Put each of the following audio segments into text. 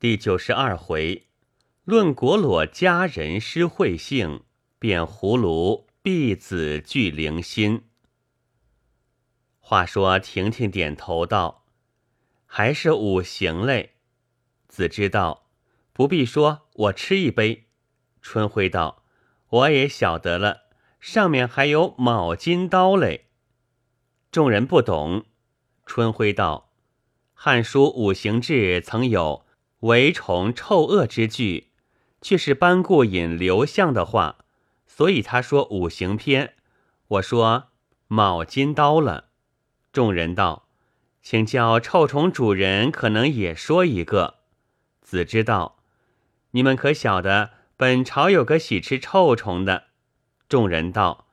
第九十二回，论果裸佳人失慧性，变葫芦婢子聚灵心。话说婷婷点头道：“还是五行嘞。”子知道，不必说，我吃一杯。春晖道：“我也晓得了，上面还有卯金刀嘞。”众人不懂。春晖道：“《汉书五行志》曾有。”为虫臭恶之句，却是班固引刘向的话，所以他说五行篇。我说卯金刀了。众人道：“请教臭虫主人，可能也说一个。”子之道，你们可晓得本朝有个喜吃臭虫的？众人道：“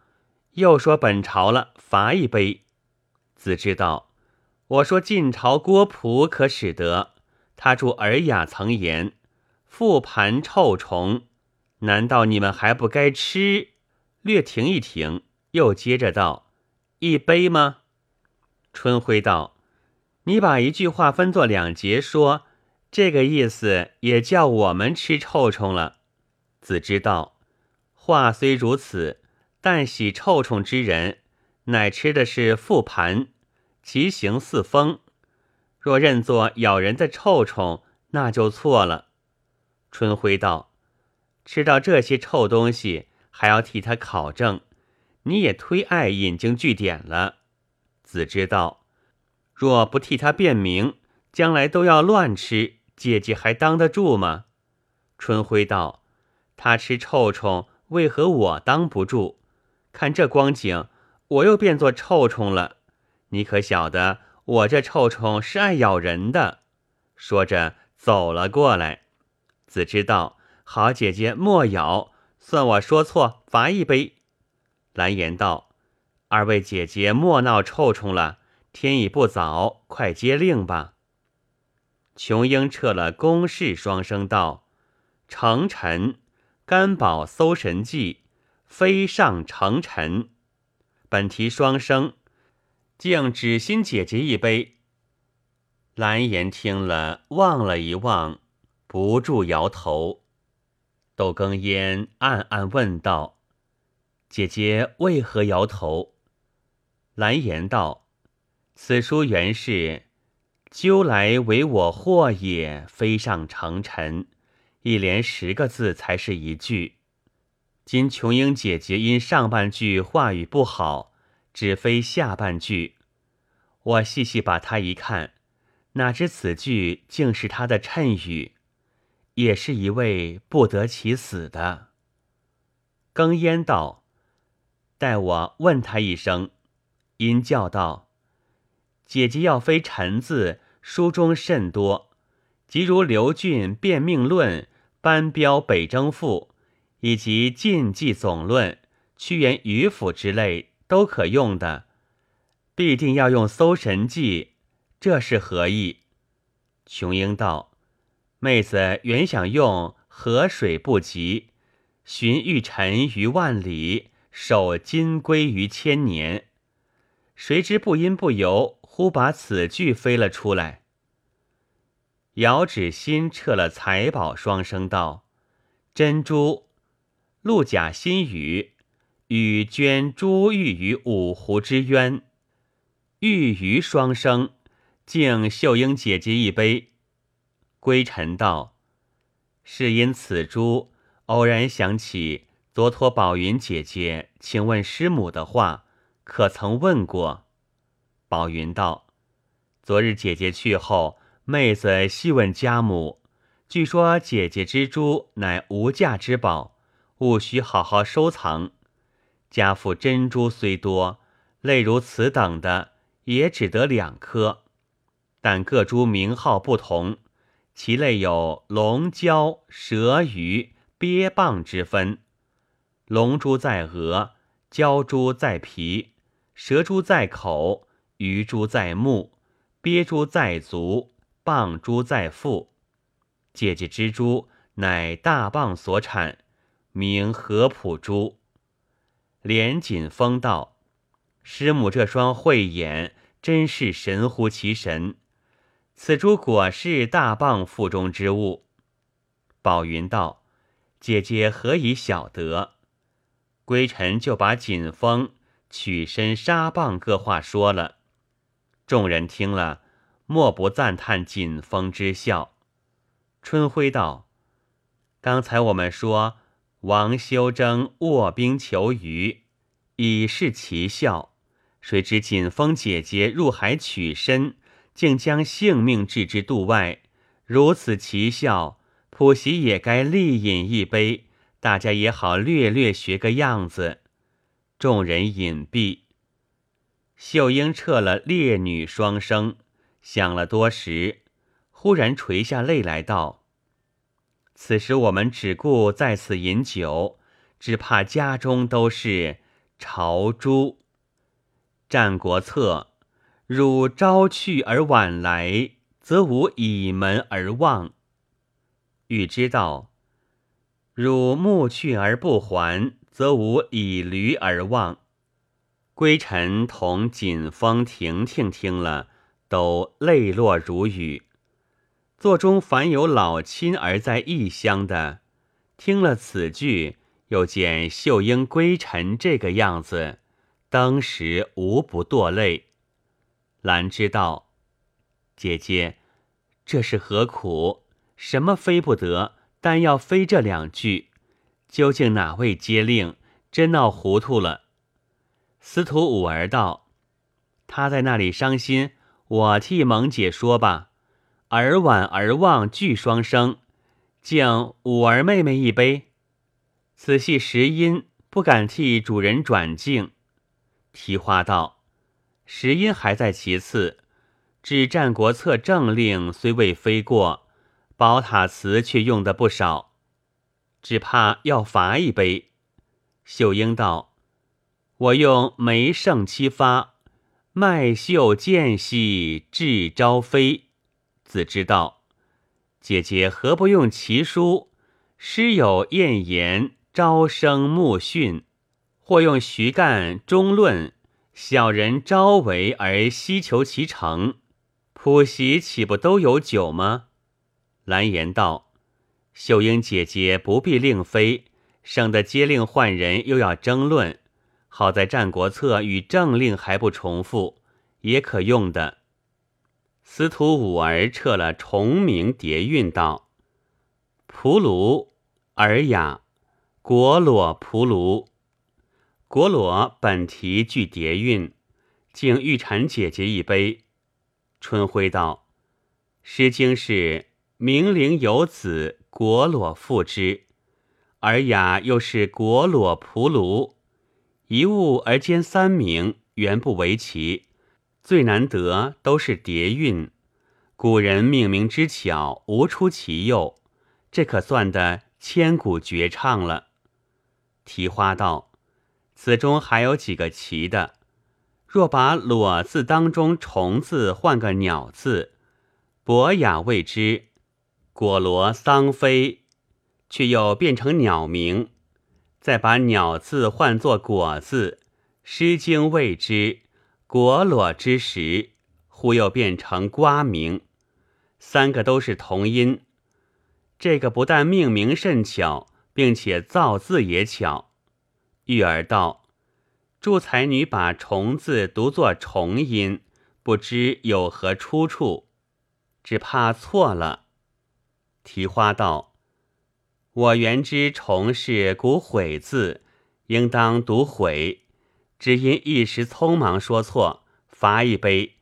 又说本朝了，罚一杯。”子之道，我说晋朝郭璞可使得。他住《尔雅》曾言：“复盘臭虫，难道你们还不该吃？”略停一停，又接着道：“一杯吗？”春晖道：“你把一句话分作两节说，这个意思也叫我们吃臭虫了。”子知道，话虽如此，但喜臭虫之人，乃吃的是复盘，其形似风。若认作咬人的臭虫，那就错了。春晖道：“吃到这些臭东西，还要替他考证，你也忒爱引经据典了。”子知道：“若不替他辨明，将来都要乱吃，姐姐还当得住吗？”春晖道：“他吃臭虫，为何我当不住？看这光景，我又变作臭虫了。你可晓得？”我这臭虫是爱咬人的，说着走了过来。子知道，好姐姐莫咬，算我说错，罚一杯。蓝颜道：“二位姐姐莫闹臭虫了，天已不早，快接令吧。”琼英撤了公事，双声道：“成臣，甘宝搜神记，飞上成臣。本题双生。”敬芷心姐姐一杯。蓝颜听了，望了一望，不住摇头。窦庚烟暗暗问道：“姐姐为何摇头？”蓝颜道：“此书原是‘鸠来为我祸也，飞上成尘’，一连十个字才是一句。今琼英姐姐因上半句话语不好。”只非下半句，我细细把它一看，哪知此句竟是他的谶语，也是一位不得其死的。庚烟道：“待我问他一声。”因叫道：“姐姐要非臣字，书中甚多，即如刘俊《变命论》《班彪北征赋》，以及《晋纪总论》《屈原渔府》之类。”都可用的，必定要用《搜神记》，这是何意？琼英道：“妹子原想用‘河水不及，寻玉尘于万里，守金龟于千年’，谁知不因不由，忽把此句飞了出来。”遥指心撤了财宝，双声道：“珍珠，陆贾新语。”与捐珠玉于五湖之渊，玉鱼双生，敬秀英姐姐一杯。归尘道：“是因此珠，偶然想起昨托宝云姐姐，请问师母的话，可曾问过？”宝云道：“昨日姐姐去后，妹子细问家母，据说姐姐之珠乃无价之宝，务须好好收藏。”家父珍珠虽多，类如此等的也只得两颗，但各珠名号不同，其类有龙蛟、蛇鱼、鳖蚌之分。龙珠在额，蛟珠在皮，蛇珠在口，鱼珠在目，鳖珠在足，蚌珠在腹。姐姐之珠乃大蚌所产，名合浦珠。连锦风道：“师母这双慧眼，真是神乎其神。此珠果是大棒腹中之物。”宝云道：“姐姐何以晓得？”归尘就把锦风、取身、杀棒各话说了。众人听了，莫不赞叹锦风之效。春晖道：“刚才我们说王修征卧冰求鱼，以示奇效。谁知锦风姐姐入海取身，竟将性命置之度外，如此奇效，普喜也该力饮一杯。”大家也好略略学个样子。众人隐蔽。秀英撤了烈女双生，想了多时，忽然垂下泪来道：“此时我们只顾在此饮酒，只怕家中都是朝珠。战国策，汝朝去而晚来，则无倚门而望。欲知道。”汝暮去而不还，则无以驴而望。归臣同锦风、婷婷听了，都泪落如雨。座中凡有老亲而在异乡的，听了此句，又见秀英、归尘这个样子，当时无不堕泪。兰知道，姐姐，这是何苦？什么非不得？但要非这两句，究竟哪位接令？真闹糊涂了。司徒五儿道：“他在那里伤心，我替萌姐说吧。儿晚儿望俱双生，敬五儿妹妹一杯。此系时音，不敢替主人转敬。”提花道：“时音还在其次，至《战国策》政令虽未飞过。”宝塔词却用的不少，只怕要罚一杯。秀英道：“我用梅胜七发，麦秀间隙至朝飞。”子之道，姐姐何不用奇书？诗有艳言，朝生暮训；或用徐干中论，小人朝为而希求其成。普习岂不都有酒吗？蓝颜道：“秀英姐姐不必令妃，省得接令换人又要争论。好在《战国策》与政令还不重复，也可用的。”司徒五儿撤了重名叠韵道：“蒲卢尔雅，果裸蒲卢。果裸本题具叠韵，敬玉蝉姐姐一杯。”春晖道：“《诗经》是。”明灵有子，果裸复之；尔雅又是果裸蒲卢，一物而兼三名，原不为奇。最难得都是叠韵，古人命名之巧，无出其右，这可算得千古绝唱了。提花道，此中还有几个奇的，若把裸字当中虫字换个鸟字，博雅未之。果罗桑飞，却又变成鸟名；再把鸟字换作果字，《诗经》未之“果裸之时”，忽又变成瓜名。三个都是同音，这个不但命名甚巧，并且造字也巧。玉儿道：“祝才女把虫字读作重音，不知有何出处？只怕错了。”提花道：“我原知虫是古悔字，应当读悔，只因一时匆忙说错，罚一杯。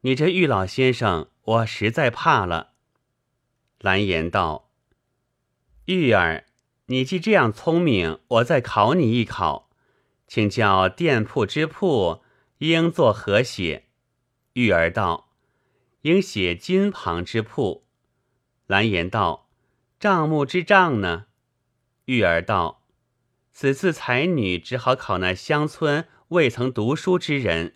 你这玉老先生，我实在怕了。”蓝颜道：“玉儿，你既这样聪明，我再考你一考，请教店铺之铺应作何写？”玉儿道：“应写金旁之铺。”蓝颜道：“账目之账呢？”玉儿道：“此次才女只好考那乡村未曾读书之人。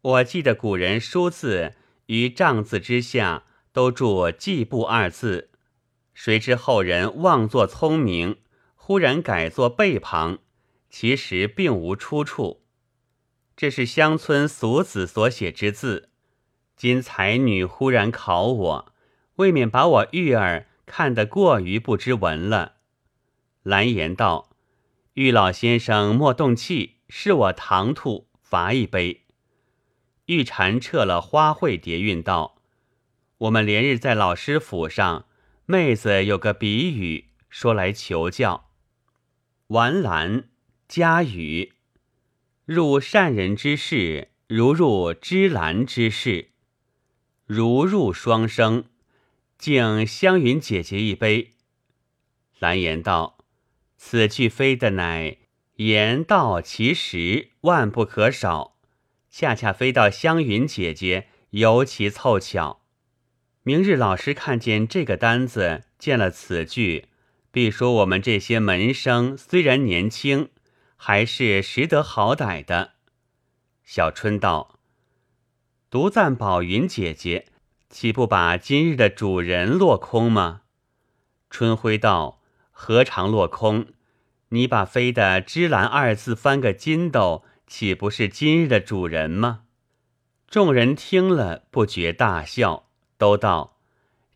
我记得古人书字于帐字之下都注‘记部’二字，谁知后人妄作聪明，忽然改作背旁，其实并无出处。这是乡村俗子所写之字，今才女忽然考我，未免把我玉儿看得过于不知文了。”蓝颜道：“玉老先生莫动气，是我唐突，罚一杯。”玉蝉撤了花卉蝶韵道：“我们连日在老师府上，妹子有个比语，说来求教。完兰佳语，入善人之室，如入芝兰之室，如入双生。敬湘云姐姐一杯。”蓝颜道。此句非的乃言道其实，万不可少。恰恰飞到湘云姐姐，尤其凑巧。明日老师看见这个单子，见了此句，必说我们这些门生虽然年轻，还是识得好歹的。小春道：“独赞宝云姐姐，岂不把今日的主人落空吗？”春晖道。何尝落空？你把“飞”的“芝兰”二字翻个筋斗，岂不是今日的主人吗？众人听了，不觉大笑，都道：“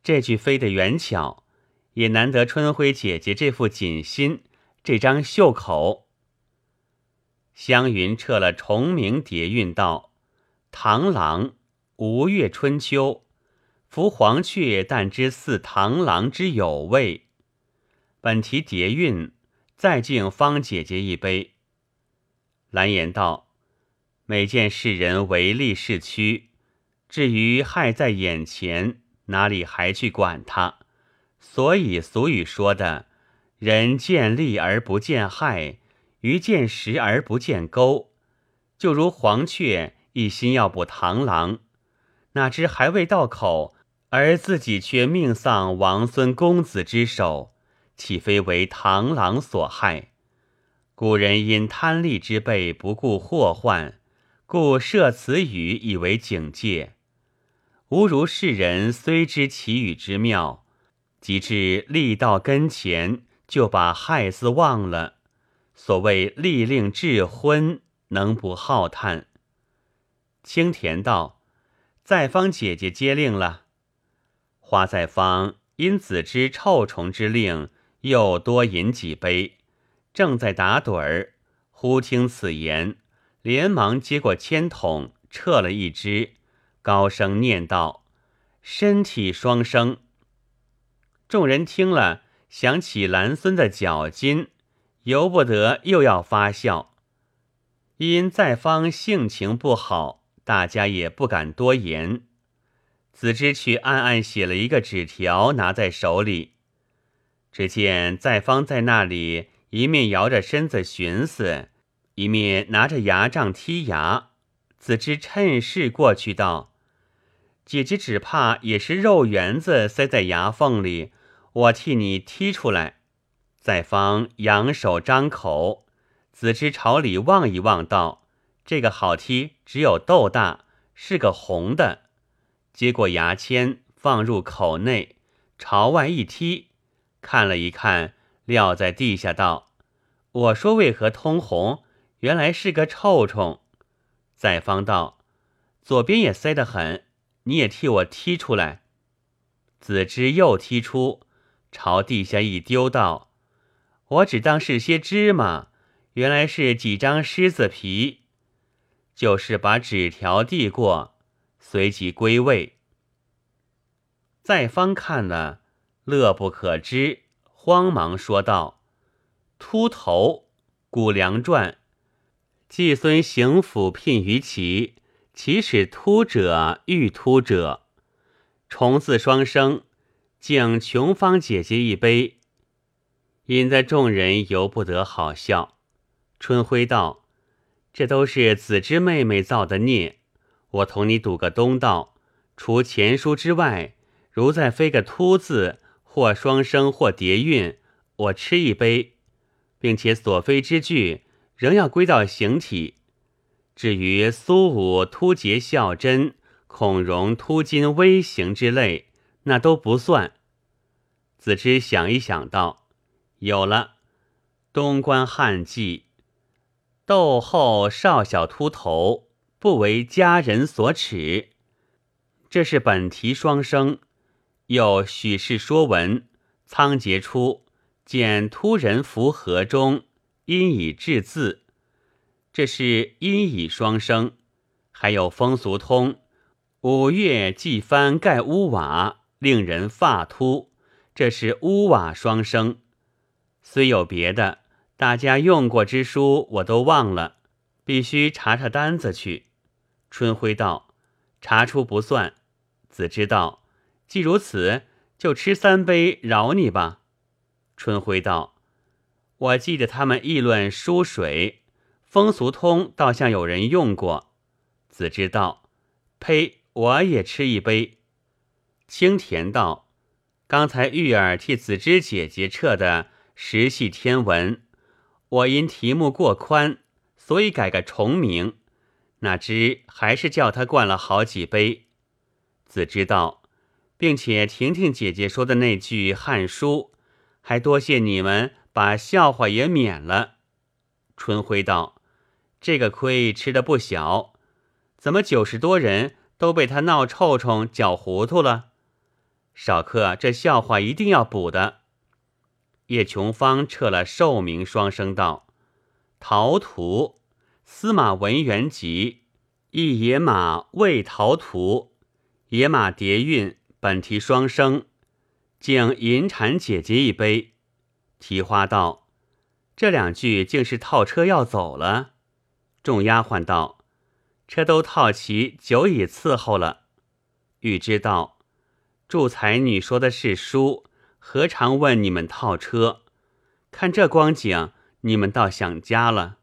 这句飞的缘巧，也难得春晖姐姐这副锦心，这张袖口。”湘云撤了重名叠韵道：“螳螂吴越春秋，伏黄雀，但知似螳螂之有味。”本题叠韵，再敬方姐姐一杯。蓝颜道：“每见世人唯利是趋，至于害在眼前，哪里还去管他？所以俗语说的‘人见利而不见害，鱼见食而不见钩’，就如黄雀一心要捕螳螂，哪知还未到口，而自己却命丧王孙公子之手。”岂非为螳螂所害？古人因贪利之辈不顾祸患，故设此语以为警戒。吾如世人虽知其语之妙，及至利到跟前，就把害字忘了。所谓利令智昏，能不浩叹？青田道：“在方姐姐接令了。”花在方因子之臭虫之令。又多饮几杯，正在打盹儿，忽听此言，连忙接过铅筒，撤了一支，高声念道：“身体双生。”众人听了，想起蓝孙的脚筋，由不得又要发笑。因在方性情不好，大家也不敢多言。子之去暗暗写了一个纸条，拿在手里。只见在方在那里，一面摇着身子寻思，一面拿着牙杖剔牙。子之趁势过去道：“姐姐只怕也是肉圆子塞在牙缝里，我替你剔出来。”在方扬手张口，子之朝里望一望，道：“这个好剔，只有豆大，是个红的。”接过牙签，放入口内，朝外一剔。看了一看，撂在地下道：“我说为何通红？原来是个臭虫。”在方道：“左边也塞得很，你也替我踢出来。”子之又踢出，朝地下一丢道：“我只当是些芝麻，原来是几张狮子皮。”就是把纸条递过，随即归位。在方看了。乐不可支，慌忙说道：“秃头，古梁传，季孙行府聘于齐，其使秃者欲秃者，重字双生，敬琼芳姐姐一杯。”引得众人由不得好笑。春晖道：“这都是子之妹妹造的孽，我同你赌个东道，除前书之外，如再飞个秃字。”或双生或叠韵，我吃一杯，并且所非之句仍要归到形体。至于苏武突厥孝真、孔融突金微形之类，那都不算。子之想一想道：“有了，东关汉记，窦后少小秃头，不为家人所耻。这是本题双生。又许氏说文，仓颉出，见突人符河中，因以至字。这是因以双生。还有风俗通，五月季翻盖屋瓦，令人发秃。这是屋瓦双生。虽有别的，大家用过之书，我都忘了，必须查查单子去。春晖道：“查出不算。”子知道：“既如此，就吃三杯，饶你吧。”春晖道：“我记得他们议论疏水，风俗通倒像有人用过。”子之道，呸！我也吃一杯。清田道，刚才玉儿替子之姐姐撤的时系天文，我因题目过宽，所以改个重名。哪知还是叫他灌了好几杯。子之道，并且婷婷姐姐说的那句《汉书》，还多谢你们把笑话也免了。春晖道，这个亏吃的不小。怎么九十多人都被他闹臭虫搅糊涂了？少客，这笑话一定要补的。叶琼芳撤了寿名双声道：“陶图，司马文元集，一野马未陶图，野马叠韵，本题双生，敬银蝉姐姐一杯。”提花道：“这两句竟是套车要走了。”众丫鬟道。车都套齐，久已伺候了。欲知道，祝才女说的是书，何尝问你们套车？看这光景，你们倒想家了。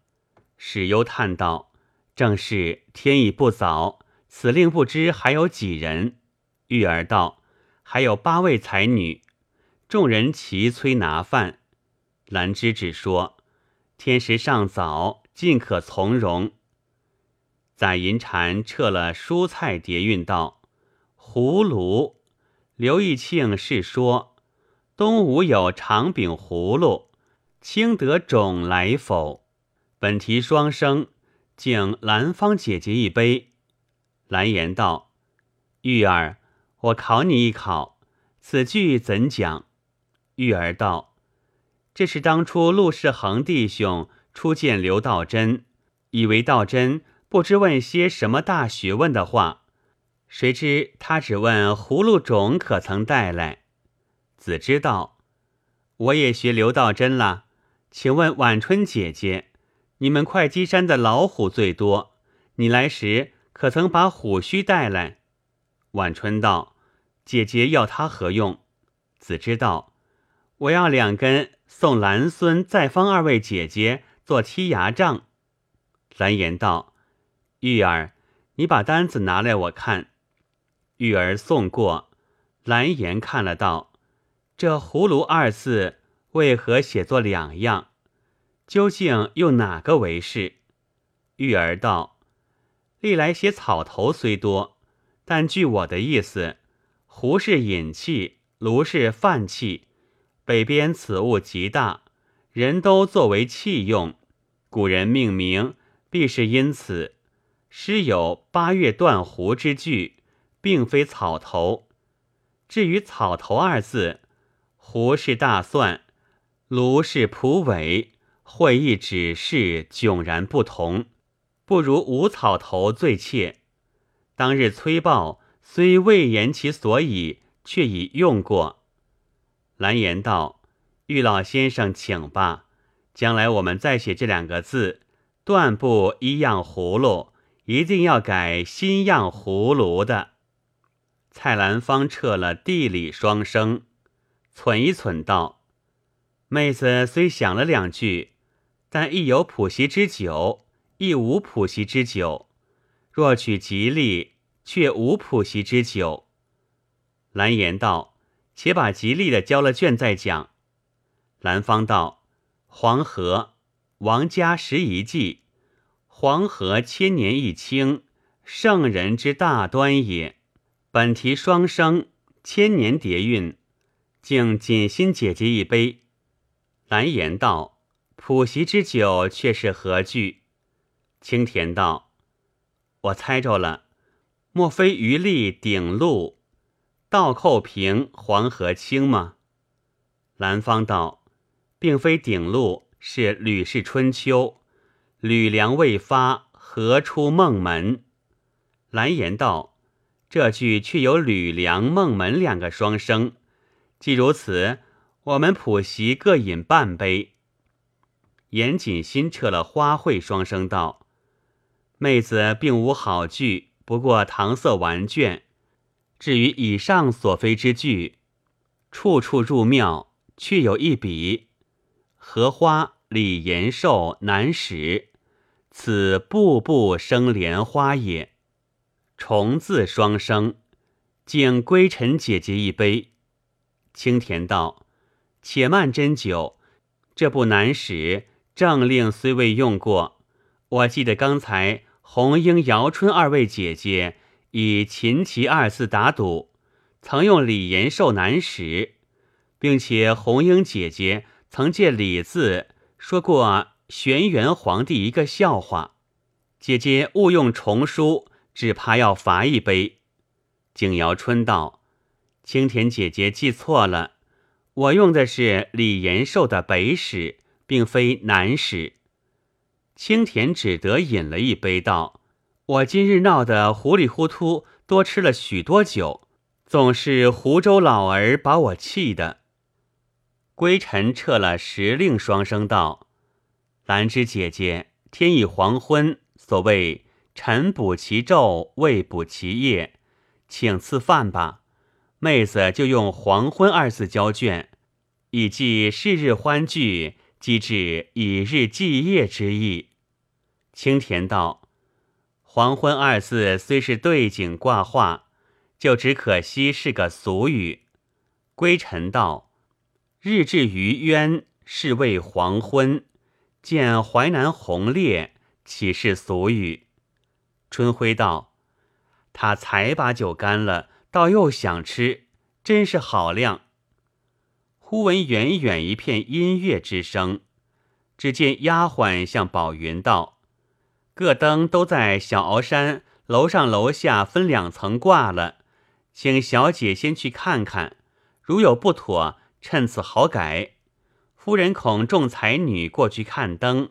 史幽叹道：“正是天已不早，此令不知还有几人。”玉儿道：“还有八位才女。”众人齐催拿饭。兰芝只说：“天时尚早，尽可从容。”载银蝉撤了蔬菜叠韵道：“葫芦。”刘义庆是说：“东吴有长柄葫芦，卿得种来否？”本题双生，敬兰芳姐姐一杯。兰言道：“玉儿，我考你一考，此句怎讲？”玉儿道：“这是当初陆世恒弟兄初见刘道真，以为道真。”不知问些什么大学问的话，谁知他只问葫芦种可曾带来。子知道，我也学刘道真了。请问晚春姐姐，你们会稽山的老虎最多，你来时可曾把虎须带来？晚春道：“姐姐要它何用？”子知道：“我要两根送兰孙、再方二位姐姐做剔牙杖。”蓝颜道。玉儿，你把单子拿来我看。玉儿送过，蓝颜看了道：“这葫芦二字为何写作两样？究竟用哪个为是？”玉儿道：“历来写草头虽多，但据我的意思，壶是饮器，炉是饭器。北边此物极大，人都作为器用，古人命名必是因此。”诗有八月断壶之句，并非草头。至于草头二字，壶是大蒜，炉是蒲苇，会意指示迥然不同，不如无草头最切。当日崔豹虽未言其所以，却已用过。蓝颜道：“玉老先生，请吧。将来我们再写这两个字，断不一样葫芦。”一定要改新样葫芦的。蔡兰芳撤了地理双生，忖一忖道：“妹子虽想了两句，但亦有谱席之酒，亦无谱席之酒。若取吉利，却无普席之酒。”蓝颜道：“且把吉利的交了卷再讲。”兰芳道：“黄河，王家十一记。”黄河千年一清，圣人之大端也。本题双生，千年叠韵，敬锦心姐姐一杯。蓝颜道：“普席之酒却是何惧？”青田道：“我猜着了，莫非余力顶路，倒扣平黄河清吗？兰芳道，并非顶路，是《吕氏春秋》，吕梁未发，何出孟门？兰言道，这句却有吕梁、孟门两个双声。既如此，我们普席各饮半杯。严谨新撤了花卉双声道：“妹子并无好句，不过搪塞完卷。至于以上所非之句，处处入妙，却有一笔：荷花李延寿难使，此步步生莲花也。重字双生，敬归尘姐姐一杯。”青田道：“且慢斟酒，这部难使。”政令虽未用过，我记得刚才红英、姚春二位姐姐以秦琪二字打赌，曾用李延寿难使，并且红英姐姐曾借李字说过玄元皇帝一个笑话。姐姐误用重书，只怕要罚一杯。景瑶春道：“青田姐姐记错了，我用的是李延寿的北史。”并非南史，青田只得饮了一杯，道：“我今日闹得糊里糊涂，多吃了许多酒，总是湖州老儿把我气的。”归尘撤了时令，双声道：“兰芝姐姐，天已黄昏，所谓晨补其昼，未补其夜，请赐饭吧。妹子就用黄昏二字交卷，以记是日欢聚。”机智以日继夜之意。青田道：“黄昏二字虽是对景挂画，就只可惜是个俗语。”归尘道：“日至于渊，是谓黄昏。见淮南红烈，岂是俗语？”春晖道：“他才把酒干了，倒又想吃，真是好量。”忽闻远远一片音乐之声，只见丫鬟向宝云道：“各灯都在小鳌山楼上楼下分两层挂了，请小姐先去看看，如有不妥，趁此好改。夫人恐众才女过去看灯，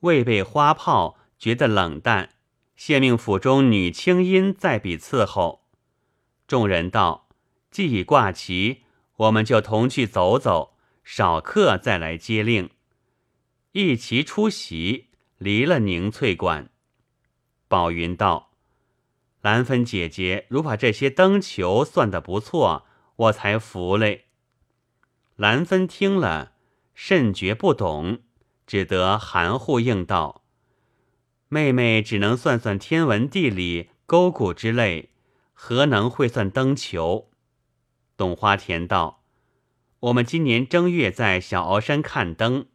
未备花炮，觉得冷淡，谢命府中女清音在彼伺候。”众人道：“既已挂齐。”我们就同去走走，少客再来接令。一齐出席，离了凝翠馆。宝云道：“兰芬姐姐，如把这些灯球算得不错，我才服嘞。”兰芬听了，甚觉不懂，只得含糊应道：“妹妹只能算算天文地理、勾股之类，何能会算灯球？”董花田道：“我们今年正月在小鳌山看灯，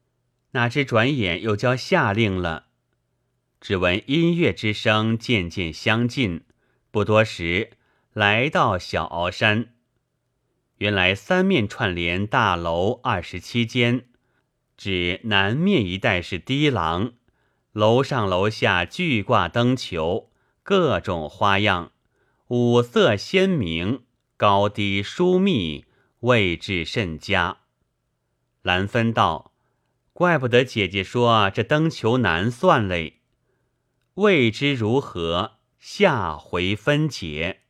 哪知转眼又交下令了。只闻音乐之声渐渐相近，不多时来到小鳌山。原来三面串联大楼二十七间，指南面一带是低廊，楼上楼下俱挂灯球，各种花样，五色鲜明。”高低疏密，位置甚佳。兰芬道：“怪不得姐姐说这灯球难算嘞。未知如何，下回分解。”